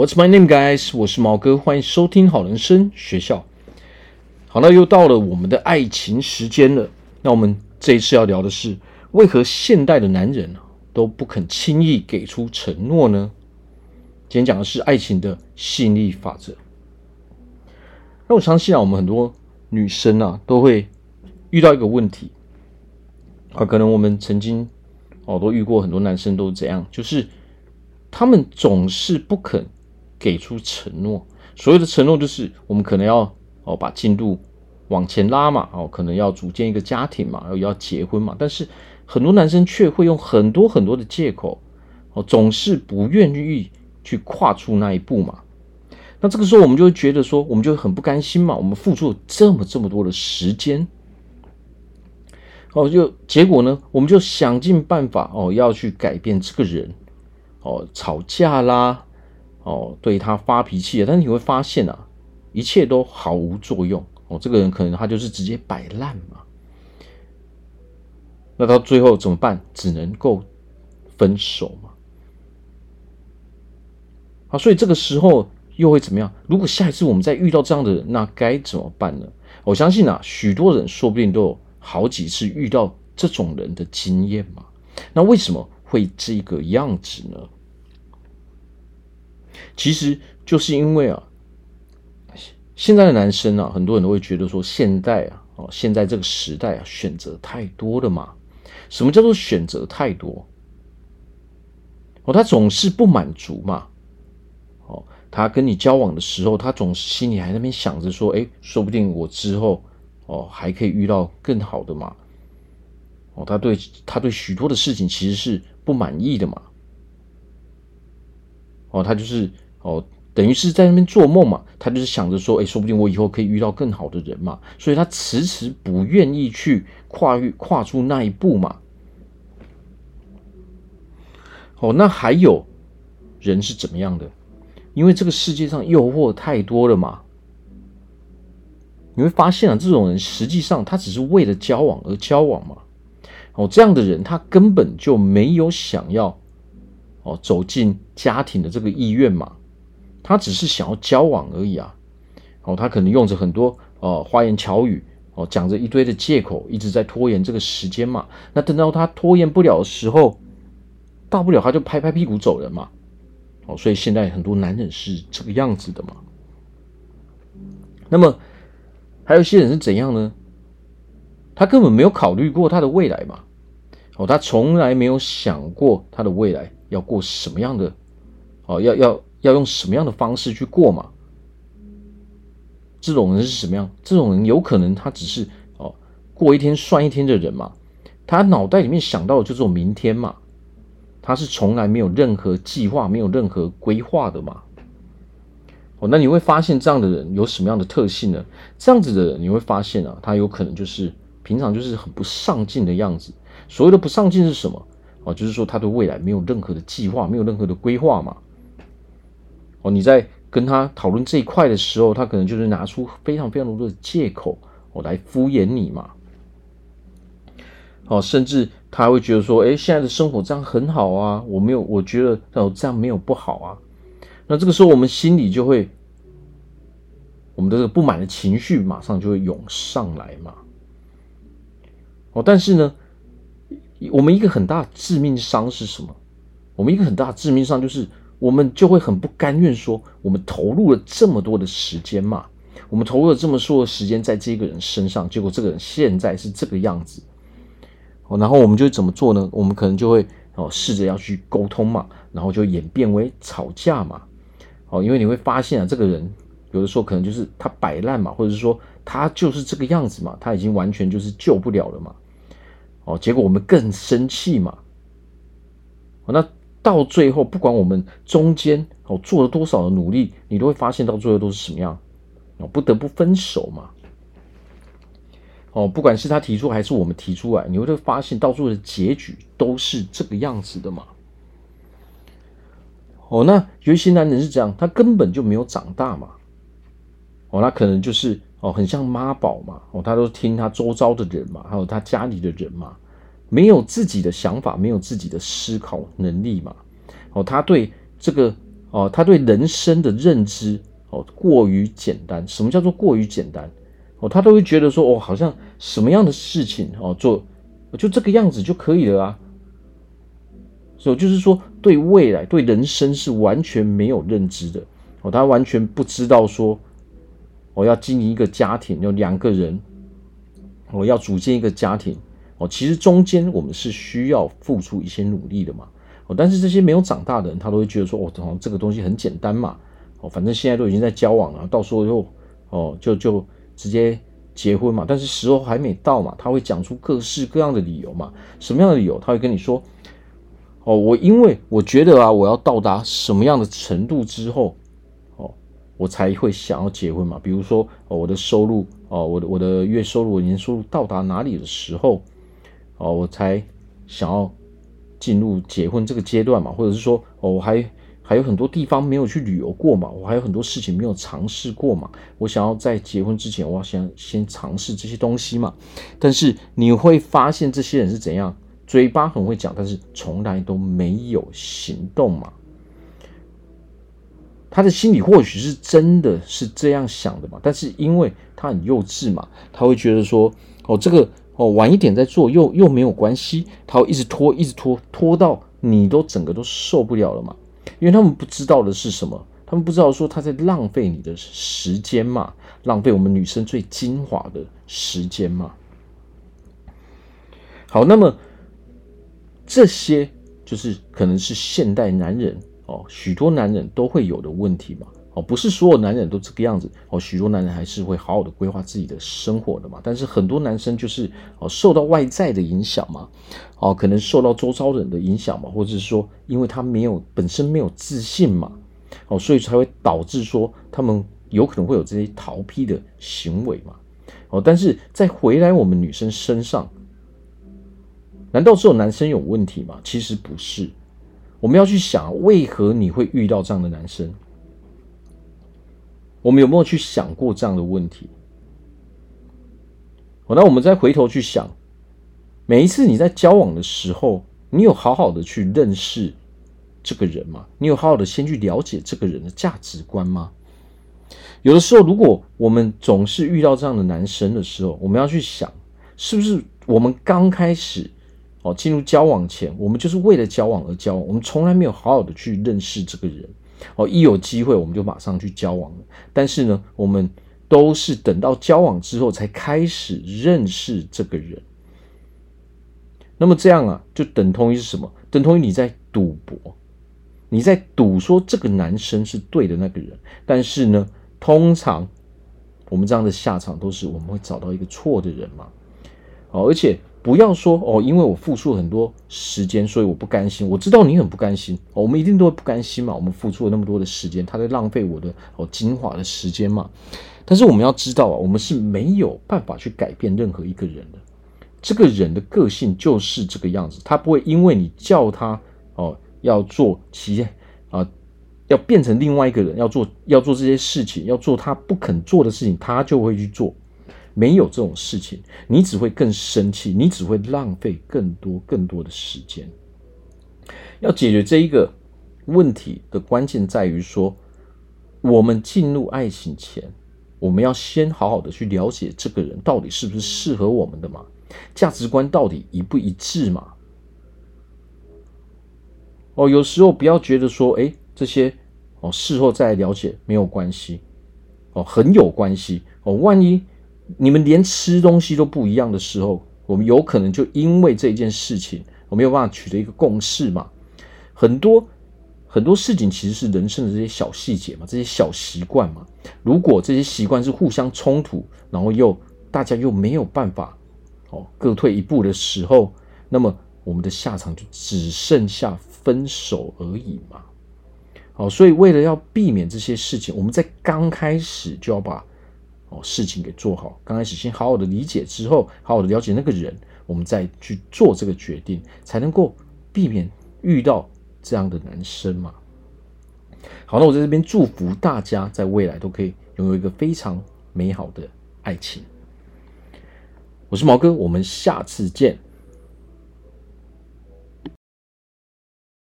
What's my name, guys？我是毛哥，欢迎收听好人生学校。好，那又到了我们的爱情时间了。那我们这一次要聊的是，为何现代的男人都不肯轻易给出承诺呢？今天讲的是爱情的吸引力法则。那我相信啊，我们很多女生啊，都会遇到一个问题啊，可能我们曾经哦都遇过很多男生都是这样，就是他们总是不肯。给出承诺，所谓的承诺就是我们可能要哦把进度往前拉嘛，哦可能要组建一个家庭嘛，要要结婚嘛，但是很多男生却会用很多很多的借口，哦总是不愿意去跨出那一步嘛。那这个时候我们就会觉得说，我们就很不甘心嘛，我们付出了这么这么多的时间，哦就结果呢，我们就想尽办法哦要去改变这个人，哦吵架啦。哦，对他发脾气了，但是你会发现啊，一切都毫无作用哦。这个人可能他就是直接摆烂嘛。那到最后怎么办？只能够分手嘛。啊，所以这个时候又会怎么样？如果下一次我们再遇到这样的人，那该怎么办呢？我相信啊，许多人说不定都有好几次遇到这种人的经验嘛。那为什么会这个样子呢？其实就是因为啊，现在的男生啊，很多人都会觉得说，现在啊，哦，现在这个时代啊，选择太多了嘛。什么叫做选择太多？哦，他总是不满足嘛。哦，他跟你交往的时候，他总是心里还在那边想着说，哎，说不定我之后哦还可以遇到更好的嘛。哦，他对他对许多的事情其实是不满意的嘛。哦，他就是哦，等于是在那边做梦嘛。他就是想着说，哎，说不定我以后可以遇到更好的人嘛。所以他迟迟不愿意去跨越、跨出那一步嘛。哦，那还有人是怎么样的？因为这个世界上诱惑太多了嘛。你会发现啊，这种人实际上他只是为了交往而交往嘛。哦，这样的人他根本就没有想要。哦，走进家庭的这个意愿嘛，他只是想要交往而已啊。哦，他可能用着很多哦花言巧语，哦讲着一堆的借口，一直在拖延这个时间嘛。那等到他拖延不了的时候，大不了他就拍拍屁股走人嘛。哦，所以现在很多男人是这个样子的嘛。那么还有些人是怎样呢？他根本没有考虑过他的未来嘛。哦，他从来没有想过他的未来。要过什么样的哦？要要要用什么样的方式去过嘛？这种人是什么样？这种人有可能他只是哦过一天算一天的人嘛。他脑袋里面想到的就是明天嘛。他是从来没有任何计划、没有任何规划的嘛。哦，那你会发现这样的人有什么样的特性呢？这样子的人你会发现啊，他有可能就是平常就是很不上进的样子。所谓的不上进是什么？哦，就是说他对未来没有任何的计划，没有任何的规划嘛。哦，你在跟他讨论这一块的时候，他可能就是拿出非常非常多的借口，哦，来敷衍你嘛。哦，甚至他会觉得说，哎，现在的生活这样很好啊，我没有，我觉得哦这样没有不好啊。那这个时候我们心里就会，我们的这个不满的情绪马上就会涌上来嘛。哦，但是呢。我们一个很大致命伤是什么？我们一个很大致命伤就是，我们就会很不甘愿说，我们投入了这么多的时间嘛，我们投入了这么多的时间在这个人身上，结果这个人现在是这个样子，哦，然后我们就怎么做呢？我们可能就会哦试着要去沟通嘛，然后就演变为吵架嘛，哦，因为你会发现啊，这个人有的时候可能就是他摆烂嘛，或者是说他就是这个样子嘛，他已经完全就是救不了了嘛。哦，结果我们更生气嘛。哦那到最后，不管我们中间哦做了多少的努力，你都会发现到最后都是什么样？哦，不得不分手嘛。哦，不管是他提出还是我们提出来，你会发现到最后的结局都是这个样子的嘛。哦，那有一些男人是这样，他根本就没有长大嘛。哦，那可能就是。哦，很像妈宝嘛，哦，他都听他周遭的人嘛，还有他家里的人嘛，没有自己的想法，没有自己的思考能力嘛，哦，他对这个哦，他对人生的认知哦过于简单。什么叫做过于简单？哦，他都会觉得说哦，好像什么样的事情哦做就这个样子就可以了啊。所以就是说，对未来、对人生是完全没有认知的哦，他完全不知道说我要经营一个家庭，有两个人，我要组建一个家庭哦，其实中间我们是需要付出一些努力的嘛。哦，但是这些没有长大的人，他都会觉得说，哦，好像这个东西很简单嘛，哦，反正现在都已经在交往了，到时候就，哦，就就直接结婚嘛。但是时候还没到嘛，他会讲出各式各样的理由嘛。什么样的理由？他会跟你说，哦，我因为我觉得啊，我要到达什么样的程度之后，我才会想要结婚嘛。比如说，哦，我的收入，哦，我的我的月收入、我年收入到达哪里的时候，哦，我才想要。进入结婚这个阶段嘛，或者是说，哦，我还还有很多地方没有去旅游过嘛，我还有很多事情没有尝试过嘛，我想要在结婚之前，我要先先尝试这些东西嘛。但是你会发现，这些人是怎样，嘴巴很会讲，但是从来都没有行动嘛。他的心里或许是真的是这样想的嘛，但是因为他很幼稚嘛，他会觉得说，哦，这个。哦，晚一点再做又又没有关系，他会一直拖，一直拖，拖到你都整个都受不了了嘛。因为他们不知道的是什么？他们不知道说他在浪费你的时间嘛，浪费我们女生最精华的时间嘛。好，那么这些就是可能是现代男人哦，许多男人都会有的问题嘛。哦，不是所有男人都这个样子哦，许多男人还是会好好的规划自己的生活的嘛。但是很多男生就是哦，受到外在的影响嘛，哦，可能受到周遭人的影响嘛，或者是说，因为他没有本身没有自信嘛，哦，所以才会导致说他们有可能会有这些逃避的行为嘛。哦，但是再回来我们女生身上，难道只有男生有问题吗？其实不是，我们要去想，为何你会遇到这样的男生？我们有没有去想过这样的问题？好，那我们再回头去想，每一次你在交往的时候，你有好好的去认识这个人吗？你有好好的先去了解这个人的价值观吗？有的时候，如果我们总是遇到这样的男生的时候，我们要去想，是不是我们刚开始哦进入交往前，我们就是为了交往而交往，我们从来没有好好的去认识这个人。哦，一有机会我们就马上去交往了。但是呢，我们都是等到交往之后才开始认识这个人。那么这样啊，就等同于是什么？等同于你在赌博，你在赌说这个男生是对的那个人。但是呢，通常我们这样的下场都是我们会找到一个错的人嘛。哦，而且。不要说哦，因为我付出很多时间，所以我不甘心。我知道你很不甘心，哦，我们一定都会不甘心嘛。我们付出了那么多的时间，他在浪费我的哦精华的时间嘛。但是我们要知道啊，我们是没有办法去改变任何一个人的。这个人的个性就是这个样子，他不会因为你叫他哦要做其啊要变成另外一个人，要做要做这些事情，要做他不肯做的事情，他就会去做。没有这种事情，你只会更生气，你只会浪费更多更多的时间。要解决这一个问题的关键在于说，我们进入爱情前，我们要先好好的去了解这个人到底是不是适合我们的嘛，价值观到底一不一致嘛。哦，有时候不要觉得说，哎，这些哦事后再了解没有关系，哦很有关系哦，万一。你们连吃东西都不一样的时候，我们有可能就因为这件事情，我没有办法取得一个共识嘛。很多很多事情其实是人生的这些小细节嘛，这些小习惯嘛。如果这些习惯是互相冲突，然后又大家又没有办法哦各退一步的时候，那么我们的下场就只剩下分手而已嘛。好，所以为了要避免这些事情，我们在刚开始就要把。哦，事情给做好，刚开始先好好的理解，之后好好的了解那个人，我们再去做这个决定，才能够避免遇到这样的男生嘛。好，那我在这边祝福大家，在未来都可以拥有一个非常美好的爱情。我是毛哥，我们下次见。